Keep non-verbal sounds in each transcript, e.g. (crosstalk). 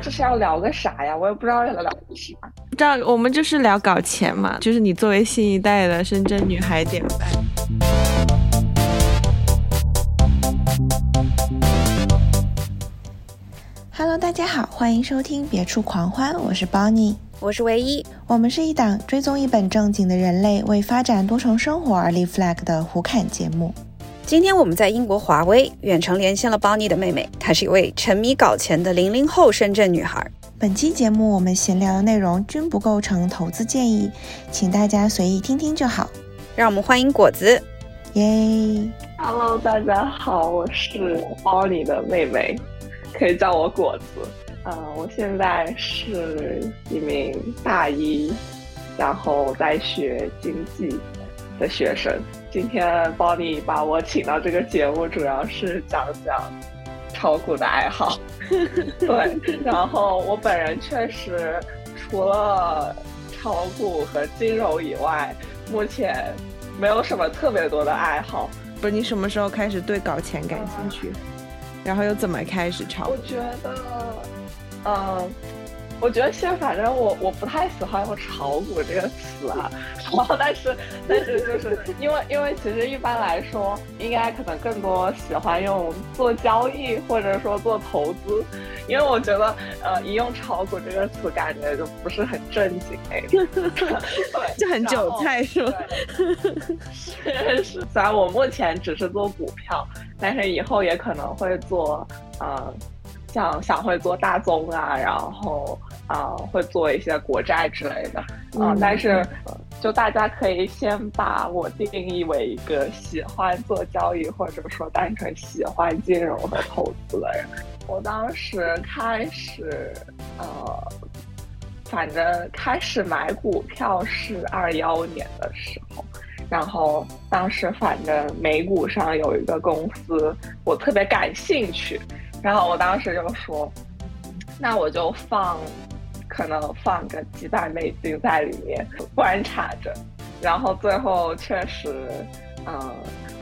这是要聊个啥呀？我也不知道要聊个啥。这样我们就是聊搞钱嘛，就是你作为新一代的深圳女孩典范。Hello，大家好，欢迎收听《别处狂欢》，我是 Bonnie，我是唯一。我们是一档追踪一本正经的人类为发展多重生活而立 flag 的胡侃节目。今天我们在英国华威远程连线了 Bonnie 的妹妹，她是一位沉迷搞钱的零零后深圳女孩。本期节目我们闲聊的内容均不构成投资建议，请大家随意听听就好。让我们欢迎果子，耶！Hello，大家好，我是 Bonnie 的妹妹，可以叫我果子。嗯，我现在是一名大一，然后在学经济的学生。今天 Bonnie 把我请到这个节目，主要是讲讲炒股的爱好。(laughs) 对，然后我本人确实除了炒股和金融以外，目前没有什么特别多的爱好。不是你什么时候开始对搞钱感兴趣？然后又怎么开始炒？我觉得，嗯。我觉得现在反正我我不太喜欢用炒股这个词啊，然后但是但是就是因为因为其实一般来说应该可能更多喜欢用做交易或者说做投资，因为我觉得呃一用炒股这个词感觉就不是很正经哎，(laughs) 对，就很韭菜是吧？是是，虽然我目前只是做股票，但是以后也可能会做呃。像想会做大宗啊，然后啊会做一些国债之类的啊，但是就大家可以先把我定义为一个喜欢做交易或者说单纯喜欢金融和投资的人。我当时开始呃，反正开始买股票是二幺年的时候，然后当时反正美股上有一个公司，我特别感兴趣。然后我当时就说，那我就放，可能放个几百美金在里面观察着，然后最后确实，嗯，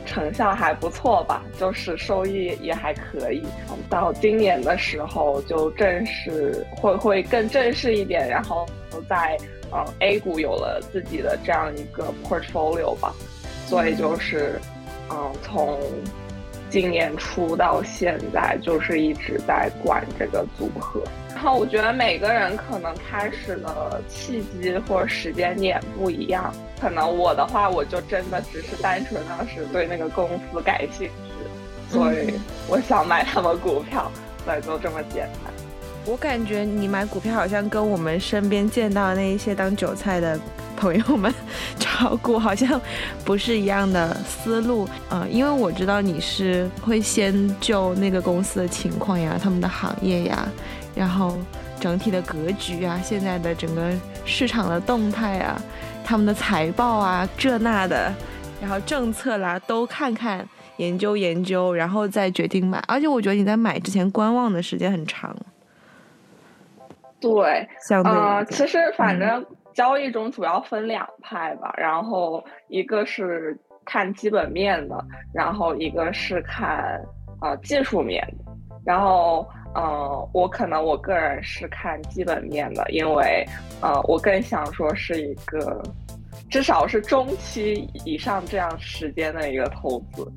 成效还不错吧，就是收益也还可以。到今年的时候就正式会会更正式一点，然后在嗯 A 股有了自己的这样一个 portfolio 吧，所以就是嗯从。今年初到现在，就是一直在管这个组合。然后我觉得每个人可能开始的契机或者时间点不一样。可能我的话，我就真的只是单纯当时对那个公司感兴趣，所以我想买他们股票，所以就这么简单。我感觉你买股票好像跟我们身边见到的那一些当韭菜的。朋友们，(laughs) 炒股 (laughs) 好像不是一样的思路嗯，因为我知道你是会先就那个公司的情况呀、他们的行业呀，然后整体的格局啊、现在的整个市场的动态啊、他们的财报啊这那的，然后政策啦都看看、研究研究，然后再决定买。而且我觉得你在买之前观望的时间很长。对，相对，其实反正。交易中主要分两派吧，然后一个是看基本面的，然后一个是看呃技术面的，然后呃我可能我个人是看基本面的，因为呃我更想说是一个至少是中期以上这样时间的一个投资，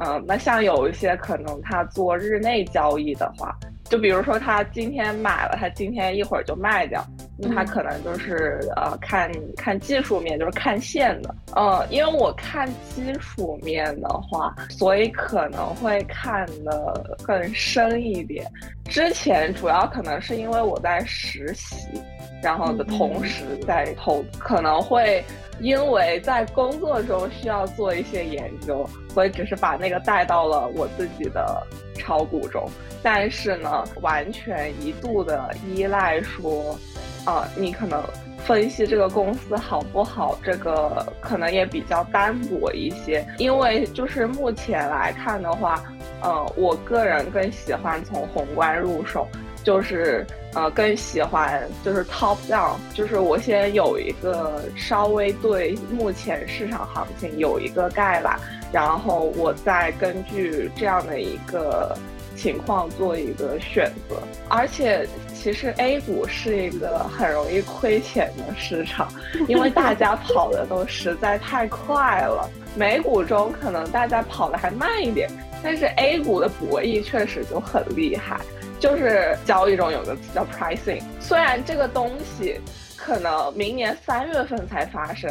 嗯，那像有一些可能他做日内交易的话。就比如说，他今天买了，他今天一会儿就卖掉，那他可能就是呃，看看技术面，就是看线的。呃，因为我看基础面的话，所以可能会看的更深一点。之前主要可能是因为我在实习，然后的同时在投，可能会因为在工作中需要做一些研究，所以只是把那个带到了我自己的炒股中。但是呢，完全一度的依赖说，啊，你可能分析这个公司好不好，这个可能也比较单薄一些。因为就是目前来看的话，呃，我个人更喜欢从宏观入手，就是呃更喜欢就是 top down，就是我先有一个稍微对目前市场行情有一个概览，然后我再根据这样的一个情况做一个选择。而且其实 A 股是一个很容易亏钱的市场，因为大家跑的都实在太快了。美股中可能大家跑的还慢一点，但是 A 股的博弈确实就很厉害。就是交易中有个词叫 pricing，虽然这个东西可能明年三月份才发生，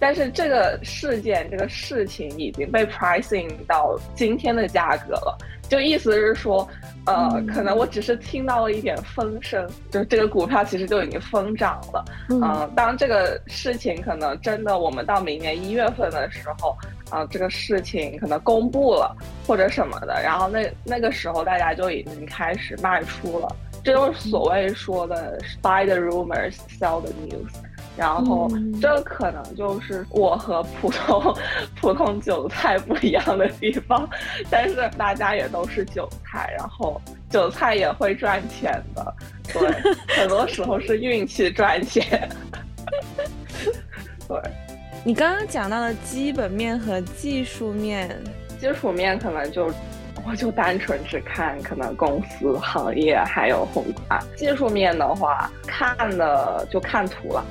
但是这个事件这个事情已经被 pricing 到今天的价格了。就意思是说，呃，可能我只是听到了一点风声，就是这个股票其实就已经疯涨了。嗯，当这个事情可能真的我们到明年一月份的时候，啊，这个事情可能公布了或者什么的，然后那那个时候大家就已经开始卖出了，这就是所谓说的 buy the rumors, sell the news。然后，这可能就是我和普通普通韭菜不一样的地方，但是大家也都是韭菜，然后韭菜也会赚钱的，对，(laughs) 很多时候是运气赚钱。(laughs) 对，你刚刚讲到的基本面和技术面，基础面可能就我就单纯只看可能公司、行业还有宏观，技术面的话看的就看图了。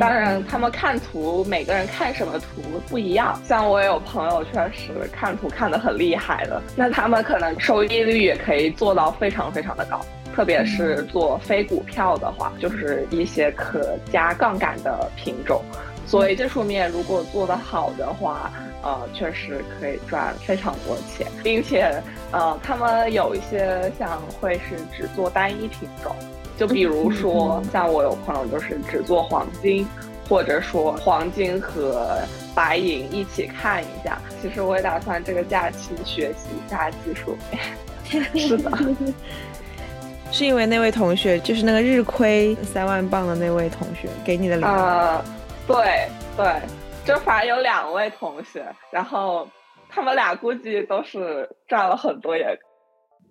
当然，他们看图，每个人看什么图不一样。像我有朋友确实看图看得很厉害的，那他们可能收益率也可以做到非常非常的高。特别是做非股票的话，就是一些可加杠杆的品种。所以技术面如果做得好的话，呃，确实可以赚非常多钱，并且呃，他们有一些像会是只做单一品种。就比如说，像我有朋友就是只做黄金，或者说黄金和白银一起看一下。其实我也打算这个假期学习一下技术面。(laughs) 是的，(laughs) 是因为那位同学，就是那个日亏三万镑的那位同学给你的领。呃，对对，就反正有两位同学，然后他们俩估计都是赚了很多也。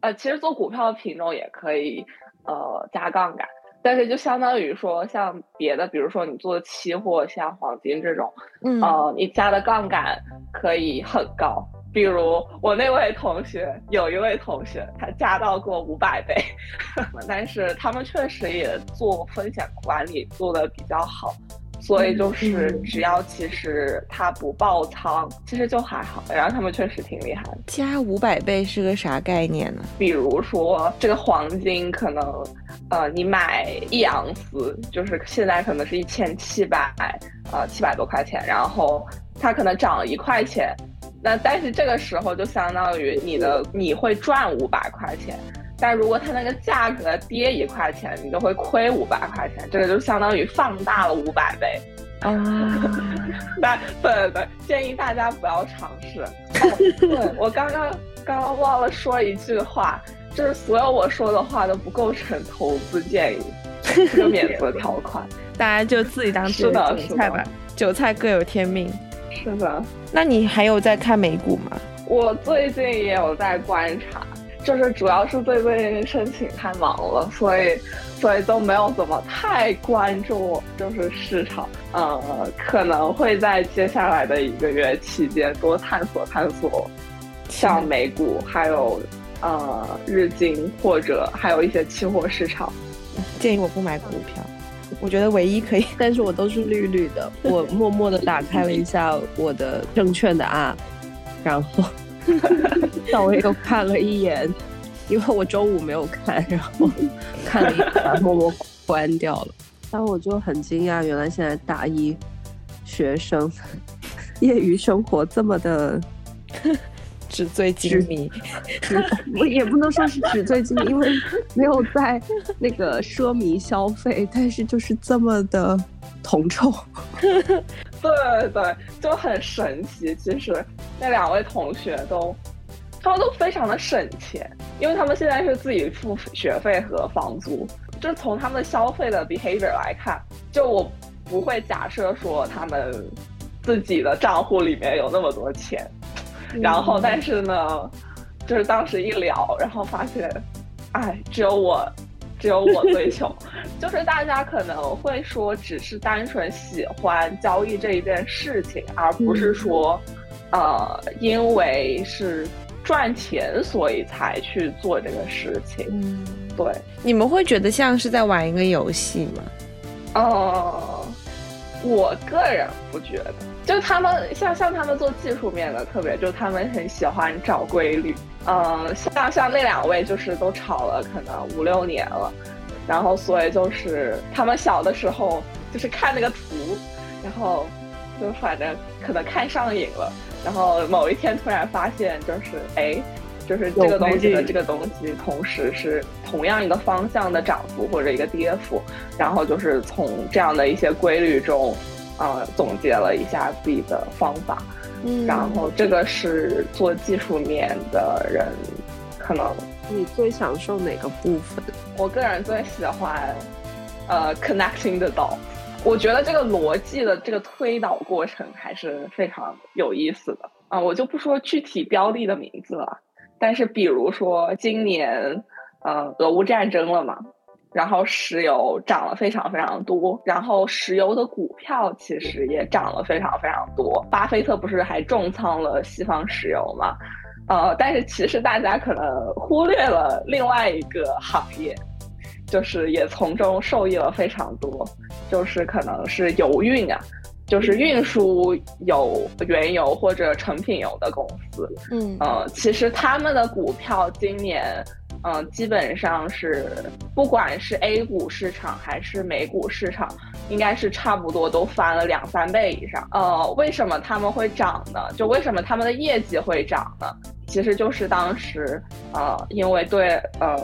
呃，其实做股票的品种也可以。呃，加杠杆，但是就相当于说，像别的，比如说你做期货，像黄金这种，嗯，呃，你加的杠杆可以很高。比如我那位同学，有一位同学，他加到过五百倍，(laughs) 但是他们确实也做风险管理做的比较好。所以就是只要其实它不爆仓，其实就还好。然后他们确实挺厉害的。加五百倍是个啥概念呢？比如说这个黄金可能，呃，你买一盎司，就是现在可能是一千七百，呃，七百多块钱。然后它可能涨了一块钱，那但是这个时候就相当于你的你会赚五百块钱。但如果它那个价格跌一块钱，你就会亏五百块钱，这个就相当于放大了五百倍啊！(laughs) 那对对对，建议大家不要尝试。对我刚刚刚刚忘了说一句话，就是所有我说的话都不构成投资建议，这个免责条款，(laughs) 大家就自己当韭菜吧，韭菜各有天命。是的，那你还有在看美股吗？我最近也有在观察。就是主要是最近申请太忙了，所以所以都没有怎么太关注，就是市场，呃，可能会在接下来的一个月期间多探索探索，像美股，还有呃日经或者还有一些期货市场。建议我不买股票，我觉得唯一可以，(laughs) 但是我都是绿绿的。我默默的打开了一下我的证券的 app，然后。稍微又看了一眼，因为我周五没有看，然后看了一眼，默默关掉了。(laughs) 然后我就很惊讶，原来现在大一学生 (laughs) 业余生活这么的 (laughs) 纸醉金迷。我也不能说是纸醉金迷，因为没有在那个奢靡消费，但是就是这么的铜臭。对对，就很神奇。其实那两位同学都，他们都非常的省钱，因为他们现在是自己付学费和房租。就是从他们的消费的 behavior 来看，就我不会假设说他们自己的账户里面有那么多钱。然后，但是呢，就是当时一聊，然后发现，哎，只有我。只有我最穷，(laughs) 就是大家可能会说只是单纯喜欢交易这一件事情，而不是说，呃，因为是赚钱所以才去做这个事情。嗯，对，你们会觉得像是在玩一个游戏吗？呃，我个人不觉得，就他们像像他们做技术面的，特别就他们很喜欢找规律。嗯，像像那两位就是都炒了可能五六年了，然后所以就是他们小的时候就是看那个图，然后就反正可能看上瘾了，然后某一天突然发现就是哎，就是这个东西和这个东西同时是同样一个方向的涨幅或者一个跌幅，然后就是从这样的一些规律中，呃，总结了一下自己的方法。嗯然后这个是做技术面的人，可能你最享受哪个部分？我个人最喜欢，呃，connecting the dots。我觉得这个逻辑的这个推导过程还是非常有意思的啊！我就不说具体标的的名字了，但是比如说今年，呃，俄乌战争了嘛。然后石油涨了非常非常多，然后石油的股票其实也涨了非常非常多。巴菲特不是还重仓了西方石油嘛？呃，但是其实大家可能忽略了另外一个行业，就是也从中受益了非常多，就是可能是油运啊，就是运输有原油或者成品油的公司。嗯，呃，其实他们的股票今年。嗯，基本上是，不管是 A 股市场还是美股市场，应该是差不多都翻了两三倍以上。呃，为什么他们会涨呢？就为什么他们的业绩会涨呢？其实就是当时，呃，因为对呃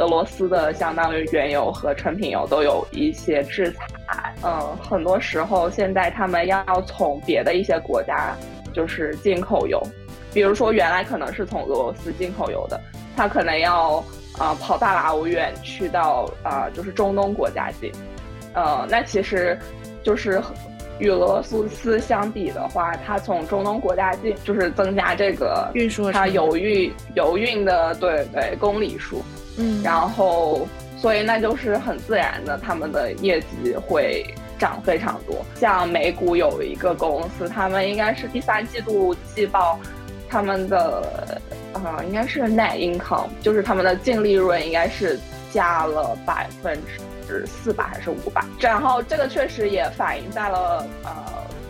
俄罗斯的相当于原油和成品油都有一些制裁。嗯，很多时候现在他们要从别的一些国家就是进口油，比如说原来可能是从俄罗斯进口油的。他可能要啊跑大老远去到啊就是中东国家进，呃，那其实就是与俄罗斯相比的话，它从中东国家进就是增加这个运输它油运油运的对对公里数，嗯，然后所以那就是很自然的，他们的业绩会涨非常多。像美股有一个公司，他们应该是第三季度季报，他们的。啊，应该是 net income，就是他们的净利润应该是加了百分之四百还是五百，然后这个确实也反映在了呃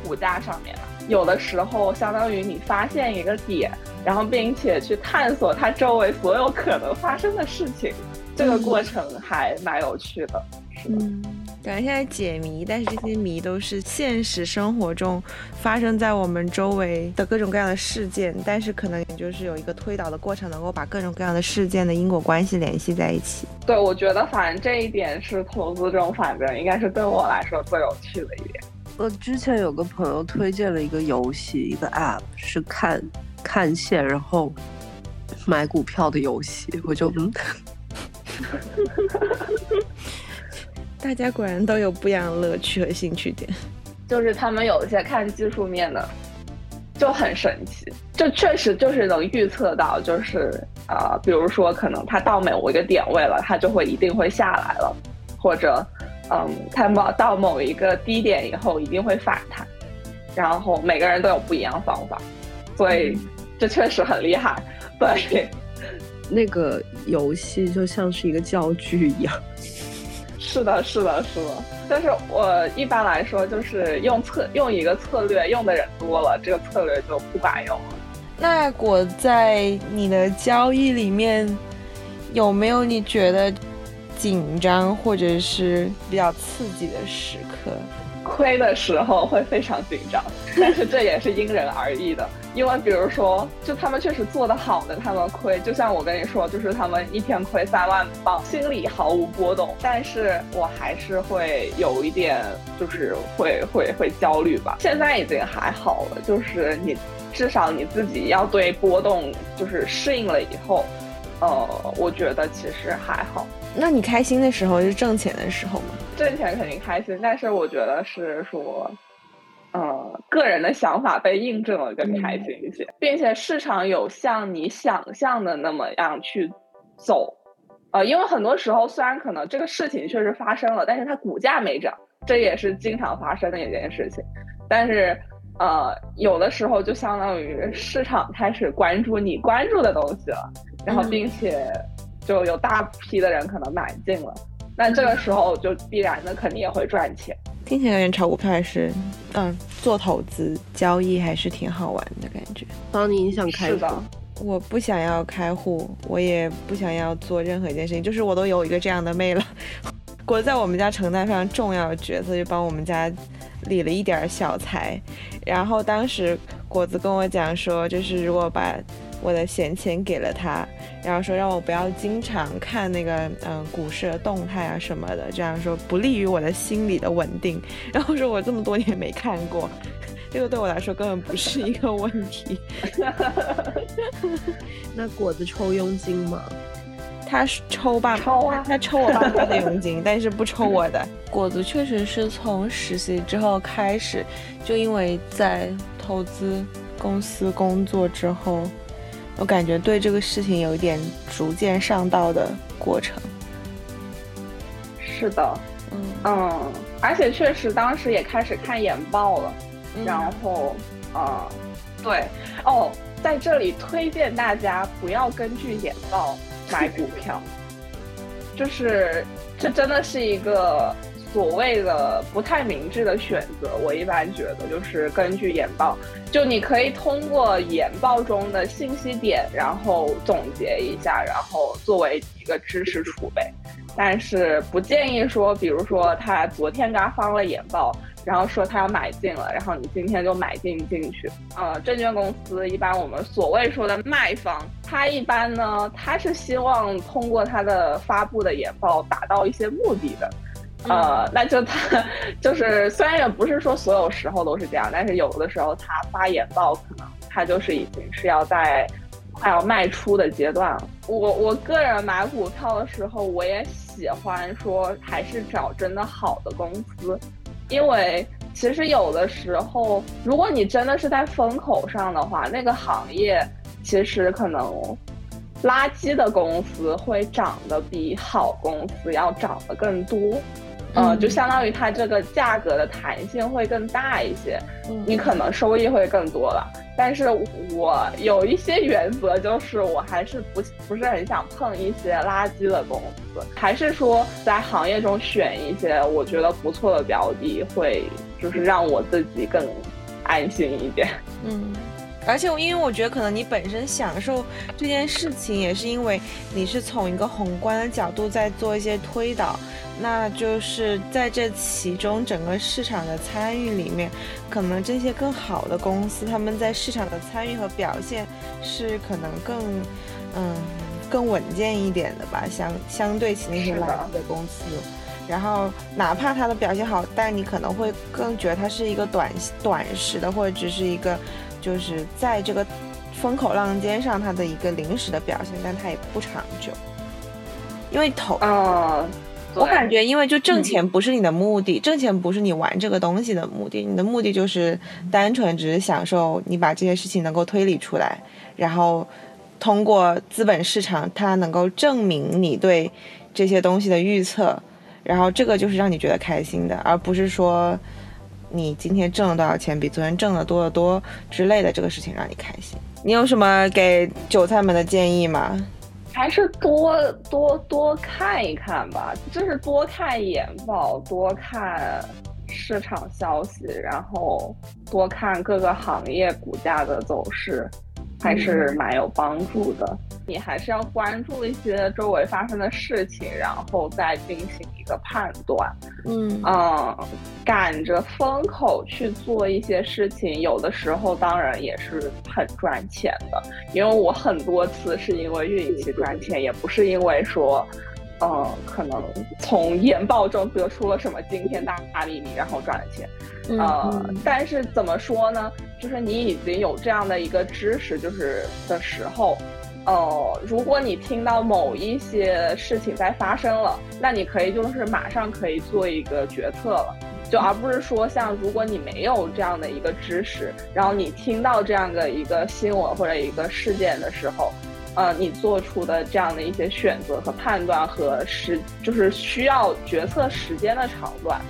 股价上面了。有的时候相当于你发现一个点，然后并且去探索它周围所有可能发生的事情，这个过程还蛮有趣的。嗯。感觉现在解谜，但是这些谜都是现实生活中发生在我们周围的各种各样的事件，但是可能也就是有一个推导的过程，能够把各种各样的事件的因果关系联系在一起。对，我觉得反正这一点是投资中，反正应该是对我来说最有趣的一点。我之前有个朋友推荐了一个游戏，一个 App 是看看线然后买股票的游戏，我就嗯。(laughs) 大家果然都有不一样的乐趣和兴趣点，就是他们有一些看技术面的就很神奇，就确实就是能预测到，就是呃，比如说可能它到某一个点位了，它就会一定会下来了，或者嗯，它某到某一个低点以后一定会反弹，然后每个人都有不一样方法，所以这确实很厉害。对，那个游戏就像是一个教具一样。是的，是的，是的。但是我一般来说就是用策用一个策略，用的人多了，这个策略就不管用了。那我在你的交易里面有没有你觉得紧张或者是比较刺激的时刻？亏的时候会非常紧张，但是这也是因人而异的。因为比如说，就他们确实做得好的，他们亏，就像我跟你说，就是他们一天亏三万镑，心里毫无波动。但是我还是会有一点，就是会会会焦虑吧。现在已经还好了，就是你至少你自己要对波动就是适应了以后，呃，我觉得其实还好。那你开心的时候是挣钱的时候吗？挣钱肯定开心，但是我觉得是说，呃，个人的想法被印证了更开心一些，并且市场有像你想象的那么样去走，呃，因为很多时候虽然可能这个事情确实发生了，但是它股价没涨，这也是经常发生的一件事情。但是呃，有的时候就相当于市场开始关注你关注的东西了，然后并且就有大批的人可能买进了，那这个时候就必然的肯定也会赚钱。听起来有点炒股票还是，嗯，做投资交易还是挺好玩的感觉。当你想开是的，我不想要开户，我也不想要做任何一件事情，就是我都有一个这样的妹了。(laughs) 果在我们家承担非常重要的角色，就帮我们家理了一点小财。然后当时果子跟我讲说，就是如果把我的闲钱给了他，然后说让我不要经常看那个嗯股市的动态啊什么的，这样说不利于我的心理的稳定。然后说我这么多年没看过，(laughs) 这个对我来说根本不是一个问题。(laughs) 那果子抽佣金吗？他抽爸抽啊，他抽我爸妈的佣金，(laughs) 但是不抽我的。果子确实是从实习之后开始，就因为在投资公司工作之后，我感觉对这个事情有一点逐渐上道的过程。是的，嗯嗯，而且确实当时也开始看研报了，然后啊，对哦，在这里推荐大家不要根据研报。买股票，(laughs) 就是这真的是一个所谓的不太明智的选择。我一般觉得，就是根据研报，就你可以通过研报中的信息点，然后总结一下，然后作为一个知识储备。但是不建议说，比如说他昨天刚发了研报。然后说他要买进了，然后你今天就买进进去。呃，证券公司一般我们所谓说的卖方，他一般呢，他是希望通过他的发布的研报达到一些目的的。呃，那就他就是虽然也不是说所有时候都是这样，但是有的时候他发研报可能他就是已经是要在快要卖出的阶段了。我我个人买股票的时候，我也喜欢说还是找真的好的公司。因为其实有的时候，如果你真的是在风口上的话，那个行业其实可能垃圾的公司会涨得比好公司要涨得更多。呃，就相当于它这个价格的弹性会更大一些，你可能收益会更多了。但是我有一些原则，就是我还是不不是很想碰一些垃圾的公司，还是说在行业中选一些我觉得不错的标的，会就是让我自己更安心一点。嗯。而且，因为我觉得可能你本身享受这件事情，也是因为你是从一个宏观的角度在做一些推导，那就是在这其中整个市场的参与里面，可能这些更好的公司，他们在市场的参与和表现是可能更，嗯，更稳健一点的吧，相相对起那些垃圾的公司。然后，哪怕它的表现好，但你可能会更觉得它是一个短短时的，或者只是一个。就是在这个风口浪尖上，它的一个临时的表现，但它也不长久。因为投，嗯，我感觉，因为就挣钱不是你的目的，挣钱不是你玩这个东西的目的，你的目的就是单纯只是享受你把这些事情能够推理出来，然后通过资本市场，它能够证明你对这些东西的预测，然后这个就是让你觉得开心的，而不是说。你今天挣了多少钱？比昨天挣的多得多之类的，这个事情让你开心。你有什么给韭菜们的建议吗？还是多多多看一看吧，就是多看眼报，多看市场消息，然后多看各个行业股价的走势。还是蛮有帮助的。你还是要关注一些周围发生的事情，然后再进行一个判断。嗯嗯，赶着风口去做一些事情，有的时候当然也是很赚钱的。因为我很多次是因为运气赚钱，也不是因为说，嗯，可能从研报中得出了什么惊天大秘密，然后赚了钱。呃，但是怎么说呢？就是你已经有这样的一个知识，就是的时候，呃，如果你听到某一些事情在发生了，那你可以就是马上可以做一个决策了，就而不是说像如果你没有这样的一个知识，然后你听到这样的一个新闻或者一个事件的时候，呃，你做出的这样的一些选择和判断和时，就是需要决策时间的长短，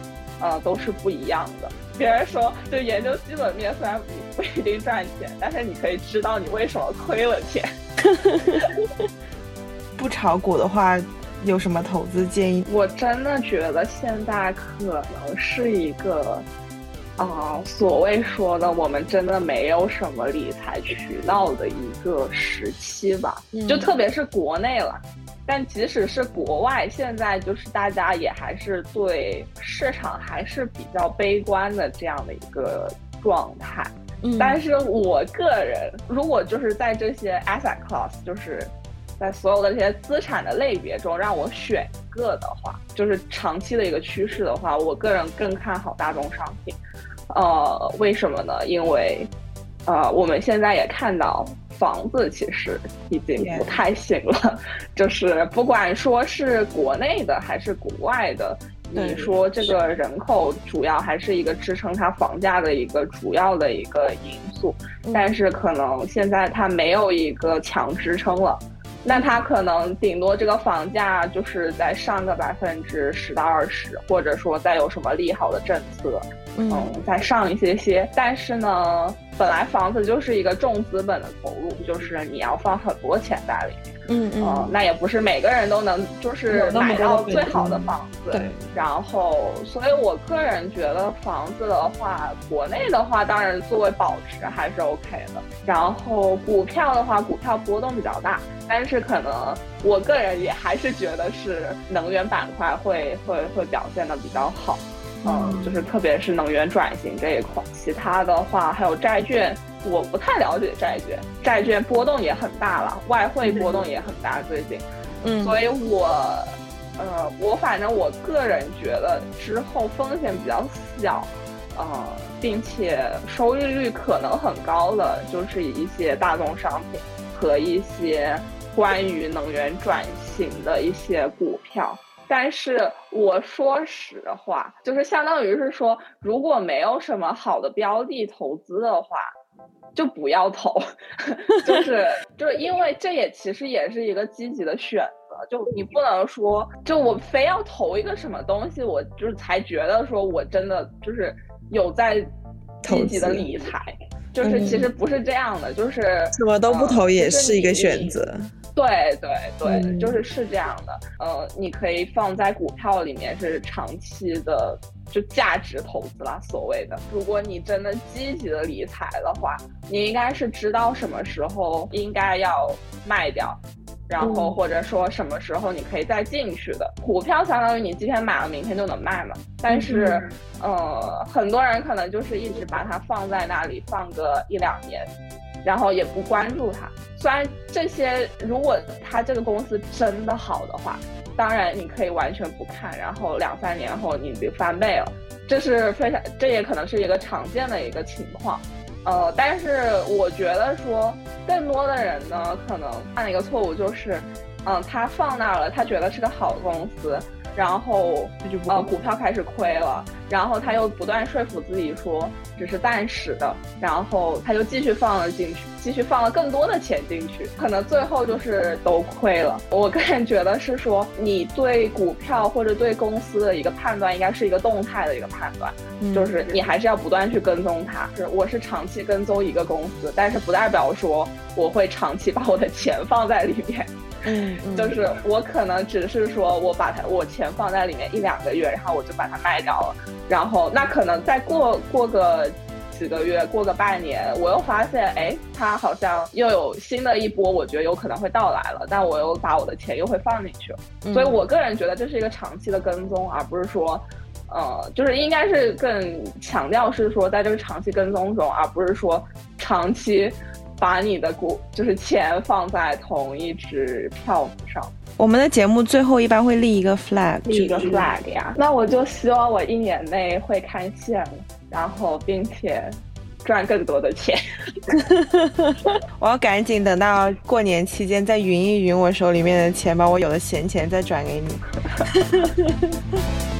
呃，都是不一样的。别人说，就研究基本面，虽然不一定赚钱，但是你可以知道你为什么亏了钱。(laughs) 不炒股的话，有什么投资建议？我真的觉得现在可能是一个。啊，所谓说的，我们真的没有什么理财渠道的一个时期吧，就特别是国内了。但即使是国外，现在就是大家也还是对市场还是比较悲观的这样的一个状态。但是我个人，如果就是在这些 asset class，就是在所有的这些资产的类别中，让我选一个的话，就是长期的一个趋势的话，我个人更看好大宗商品。呃，为什么呢？因为，呃，我们现在也看到房子其实已经不太行了，就是不管说是国内的还是国外的，你说这个人口主要还是一个支撑它房价的一个主要的一个因素，但是可能现在它没有一个强支撑了。那它可能顶多这个房价就是在上个百分之十到二十，或者说再有什么利好的政策，嗯，再上一些些。但是呢，本来房子就是一个重资本的投入，就是你要放很多钱在里面。嗯嗯，那也不是每个人都能就是买到最好的房子。对。然后，所以我个人觉得房子的话，国内的话，当然作为保值还是 OK 的。然后股票的话，股票波动比较大，但是可能我个人也还是觉得是能源板块会会会表现的比较好。嗯，就是特别是能源转型这一块。其他的话还有债券。我不太了解债券，债券波动也很大了，外汇波动也很大，最近，嗯，所以我，呃，我反正我个人觉得之后风险比较小，呃，并且收益率可能很高的，就是一些大宗商品和一些关于能源转型的一些股票。但是我说实话，就是相当于是说，如果没有什么好的标的投资的话。就不要投，(laughs) 就是就是因为这也其实也是一个积极的选择，就你不能说就我非要投一个什么东西，我就是才觉得说我真的就是有在积极的理财，就是其实不是这样的，就是什么都不投也是一个选择。对对对，就是是这样的。呃，你可以放在股票里面，是长期的，就价值投资啦。所谓的，如果你真的积极的理财的话，你应该是知道什么时候应该要卖掉，然后或者说什么时候你可以再进去的。股票相当于你今天买了，明天就能卖嘛。但是，呃，很多人可能就是一直把它放在那里，放个一两年。然后也不关注它，虽然这些，如果它这个公司真的好的话，当然你可以完全不看，然后两三年后你就翻倍了，这是非常，这也可能是一个常见的一个情况，呃，但是我觉得说，更多的人呢，可能犯了一个错误，就是，嗯，他放那儿了，他觉得是个好公司。然后呃，股票开始亏了，然后他又不断说服自己说只是暂时的，然后他就继续放了进去，继续放了更多的钱进去，可能最后就是都亏了。我个人觉得是说，你对股票或者对公司的一个判断，应该是一个动态的一个判断，就是你还是要不断去跟踪它。是，我是长期跟踪一个公司，但是不代表说我会长期把我的钱放在里面。嗯，就是我可能只是说我把它我钱放在里面一两个月，然后我就把它卖掉了，然后那可能再过过个几个月，过个半年，我又发现哎，它好像又有新的一波，我觉得有可能会到来了，但我又把我的钱又会放进去了，所以我个人觉得这是一个长期的跟踪，而不是说，呃，就是应该是更强调是说在这个长期跟踪中，而不是说长期。把你的股就是钱放在同一只票上。我们的节目最后一般会立一个 flag，立一个 flag 呀。那我就希望我一年内会看线，然后并且赚更多的钱。(laughs) 我要赶紧等到过年期间再匀一匀我手里面的钱，把我有的闲钱再转给你。(laughs)